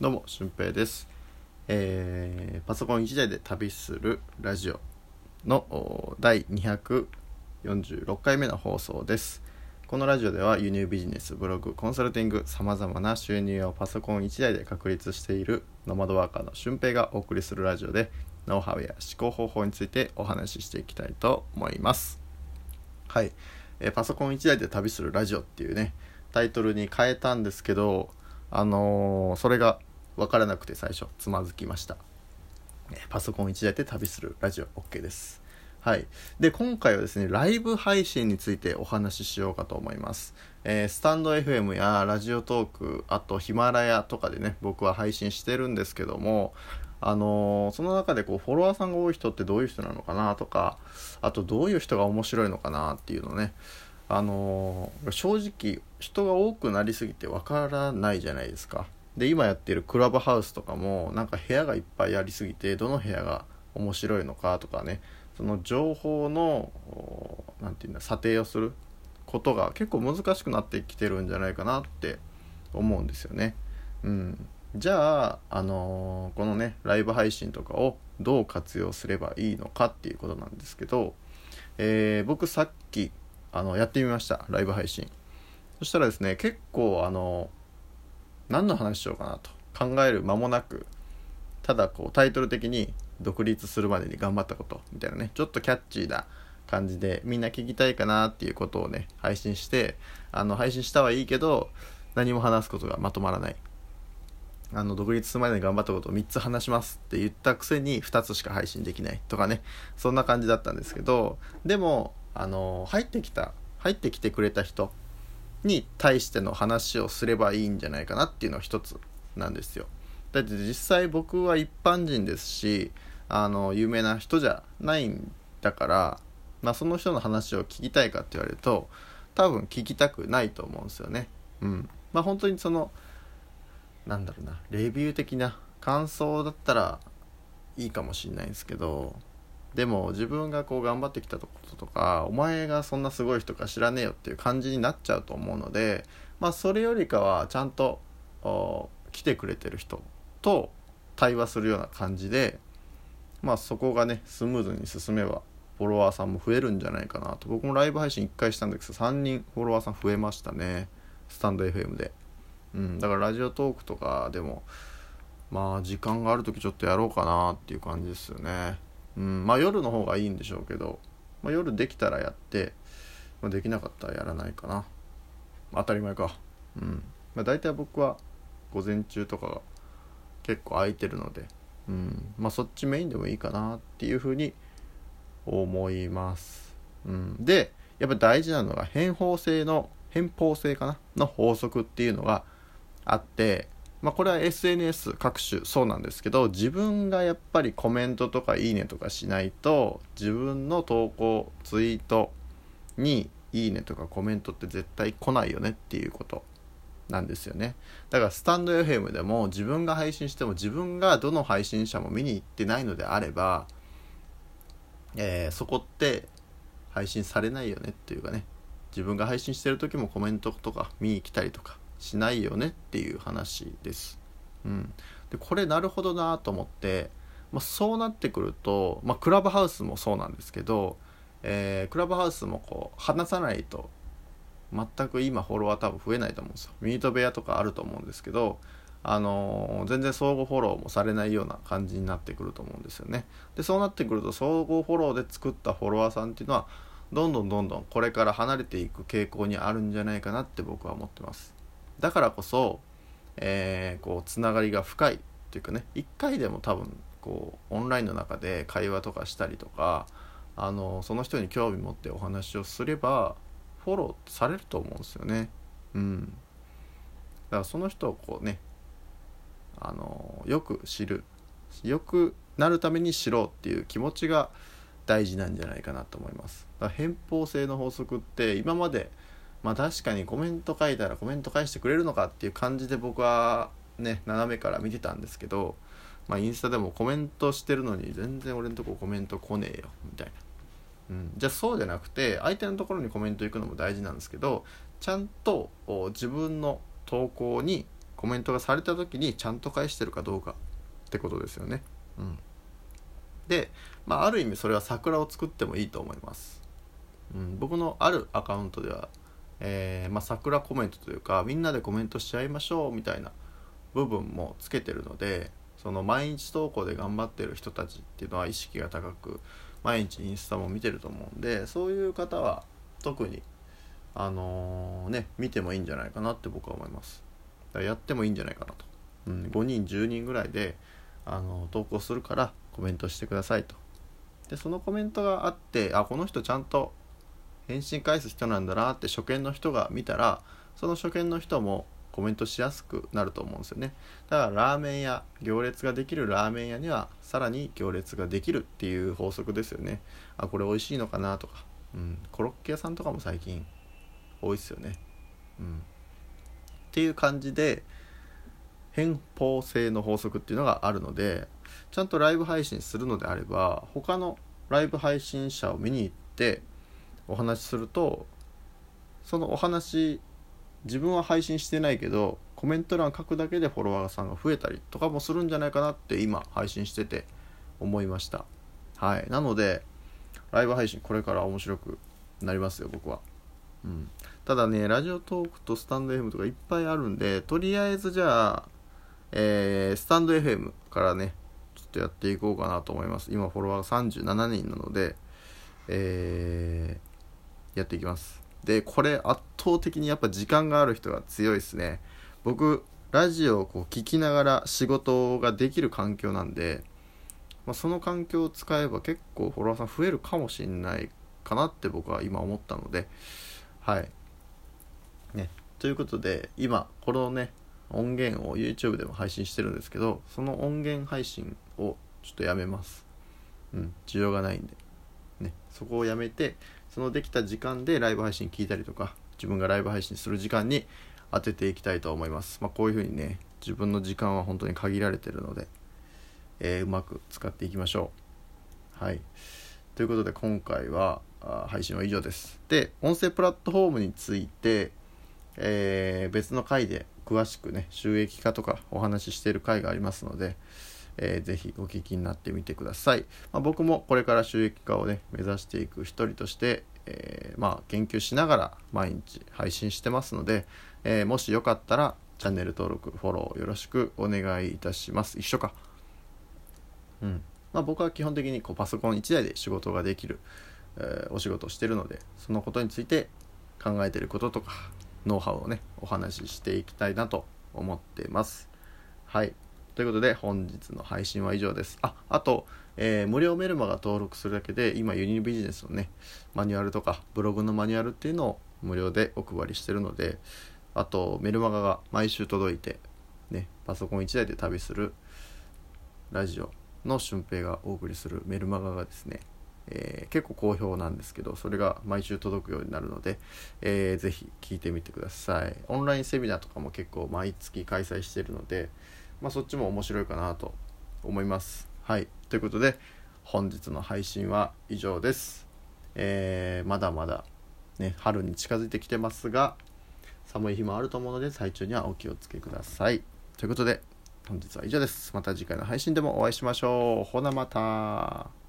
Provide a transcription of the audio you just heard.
どうも、俊平です。えーパソコン1台で旅するラジオの第246回目の放送です。このラジオでは輸入ビジネス、ブログ、コンサルティング、様々な収入をパソコン1台で確立しているノマドワーカーの俊平がお送りするラジオで、ノウハウや思考方法についてお話ししていきたいと思います。はい、えーパソコン1台で旅するラジオっていうねタイトルに変えたんですけどあのーそれが分からなくて最初つまずきました、パソコン1台で旅するラジオ OK です。はい。で今回はですねライブ配信についてお話ししようかと思います、えースタンド FM やラジオトークあとヒマラヤとかでね僕は配信してるんですけどもあのーその中でこうフォロワーさんが多い人ってどういう人なのかなとかあとどういう人が面白いのかなっていうのね。あのー正直人が多くなりすぎてわからないじゃないですか。で今やってるクラブハウスとかもなんか部屋がいっぱいありすぎてどの部屋が面白いのかとかねその情報のおなんていうんだ査定をすることが結構難しくなってきてるんじゃないかなって思うんですよね。うん、じゃあ、あのーこのねライブ配信とかをどう活用すればいいのかっていうことなんですけど、えー僕さっきあのやってみましたライブ配信そしたらですね結構あの何の話しようかなと考える間もなくただこうタイトル的に独立するまでに頑張ったことみたいなね。ちょっとキャッチーな感じでみんな聞きたいかなっていうことをね配信してあの配信したはいいけど何も話すことがまとまらない。あの独立するまでに頑張ったことを3つ話しますって言ったくせに2つしか配信できない。とかね。そんな感じだったんですけどでもあの入ってきた入ってきてくれた人に対しての話をすればいいんじゃないかなっていうのが一つなんですよ。だって実際僕は一般人ですしあの有名な人じゃないんだから、まあ、その人の話を聞きたいかって言われると多分聞きたくないと思うんですよね。うん。まあ本当にそのなんだろうなレビュー的な感想だったらいいかもしれないんですけどでも自分がこう頑張ってきたこととかお前がそんなすごい人か知らねえよっていう感じになっちゃうと思うのでまあそれよりかはちゃんと来てくれてる人と対話するような感じでまあそこがねスムーズに進めばフォロワーさんも増えるんじゃないかなと。僕もライブ配信1回したんですけど3人フォロワーさん増えましたね。スタンド FM で。うんだからラジオトークとかでもまあ時間がある時ちょっとやろうかなっていう感じですよね。うんまあ夜の方がいいんでしょうけど、まあ、夜できたらやって、まあ、できなかったらやらないかな。当たり前か。うん。まあ大体僕は午前中とかが結構空いてるのでうん。まあそっちメインでもいいかなっていうふうに思います、うん、でやっぱ大事なのが変法性の偏方性かなの法則っていうのがあってまあこれは SNS 各種そうなんですけど自分がやっぱりコメントとかいいねとかしないと自分の投稿ツイートにいいねとかコメントって絶対来ないよねっていうことなんですよね。だからスタンド FM でも自分が配信しても自分がどの配信者も見に行ってないのであれば、えーそこって配信されないよねっていうかね。自分が配信してる時もコメントとか見に来たりとかしないよねっていう話です。うん、でこれなるほどなと思って、まあ、そうなってくると、まあ、クラブハウスもそうなんですけど、えークラブハウスもこう話さないと全く今フォロワー多分増えないと思うんですよ。ミート部屋とかあると思うんですけど、あのー全然相互フォローもされないような感じになってくると思うんですよね。でそうなってくると相互フォローで作ったフォロワーさんっていうのはどんどんどんどんこれから離れていく傾向にあるんじゃないかなって僕は思ってます。だからこそ、えーこうつながりが深いっていうかね一回でも多分こうオンラインの中で会話とかしたりとかあのその人に興味持ってお話をすればフォローされると思うんですよね。うん。だからその人をこうねあのよく知るよくなるために知ろうっていう気持ちが大事なんじゃないかなと思います。だから偏方性の法則って今までまあ確かにコメント書いたらコメント返してくれるのかっていう感じで僕はね斜めから見てたんですけど、まあ、インスタでもコメントしてるのに全然俺のとこコメント来ねえよみたいな、うん、じゃあそうじゃなくて相手のところにコメント行くのも大事なんですけどちゃんと自分の投稿にコメントがされた時にちゃんと返してるかどうかってことですよね。うん、で、まあ、ある意味それは桜を作ってもいいと思います。うん、僕のあるアカウントでは、えー、まあ、桜コメントというかみんなでコメントし合いましょうみたいな部分もつけてるのでその毎日投稿で頑張ってる人たちっていうのは意識が高く毎日インスタも見てると思うんでそういう方は特にあのー、ね見てもいいんじゃないかなって僕は思います。やってもいいんじゃないかなと、うん、5人10人ぐらいで、あの投稿するからコメントしてくださいと。でそのコメントがあってあこの人ちゃんと返信返す人なんだなって初見の人が見たらその初見の人もコメントしやすくなると思うんですよね。だからラーメン屋行列ができるラーメン屋にはさらに行列ができるっていう法則ですよね。あこれ美味しいのかなとか、うん、コロッケ屋さんとかも最近多いですよね。うん。っていう感じで偏方性の法則っていうのがあるのでちゃんとライブ配信するのであれば他のライブ配信者を見に行ってお話しするとそのお話自分は配信してないけどコメント欄書くだけでフォロワーさんが増えたりとかもするんじゃないかなって今配信してて思いました。はい。なのでライブ配信これから面白くなりますよ僕は。うん。ただねラジオトークとスタンド FM とかいっぱいあるんでとりあえずじゃあえー、スタンド FM からねちょっとやっていこうかなと思います。今フォロワーが37人なのでえー、やっていきます。でこれ圧倒的にやっぱ時間がある人が強いですね。僕ラジオをこう聞きながら仕事ができる環境なんで、まあ、その環境を使えば結構フォロワーさん増えるかもしんないかなって僕は今思ったのではい。ね。ということで今このね音源を YouTube でも配信してるんですけどその音源配信をちょっとやめます。うん。需要がないんで。ね。そこをやめてそのできた時間でライブ配信聞いたりとか自分がライブ配信する時間に当てていきたいと思います。まあ、こういうふうにね自分の時間は本当に限られてるので、えー、うまく使っていきましょう。はい。ということで今回は配信は以上です。で音声プラットフォームについて、えー、別の回で詳しくね収益化とかお話ししている回がありますので、えー、ぜひお聞きになってみてください、まあ、僕もこれから収益化をね目指していく一人として、えー、まあ、研究しながら毎日配信してますので、えー、もしよかったらチャンネル登録フォローよろしくお願いいたします。一緒か。うん。まあ、僕は基本的にこうパソコン1台で仕事ができる、えお仕事をしてるのでそのことについて考えてることとかノウハウをねお話ししていきたいなと思ってます。はい。ということで本日の配信は以上です。あ、あと、えー、無料メルマが登録するだけで今ユニビジネスのね、マニュアルとかブログのマニュアルっていうのを無料でお配りしてるので、あとメルマガが毎週届いて、ね、パソコン1台で旅するラジオの俊平がお送りするメルマガがですね、えー、結構好評なんですけどそれが毎週届くようになるので、えー、ぜひ聞いてみてくださいオンラインセミナーとかも結構毎月開催してるので、まあ、そっちも面白いかなと思います。はい。ということで、本日の配信は以上です。えー、まだまだ、ね、春に近づいてきてますが、寒い日もあると思うので、最中にはお気をつけください。ということで、本日は以上です。また次回の配信でもお会いしましょう。ほなまた。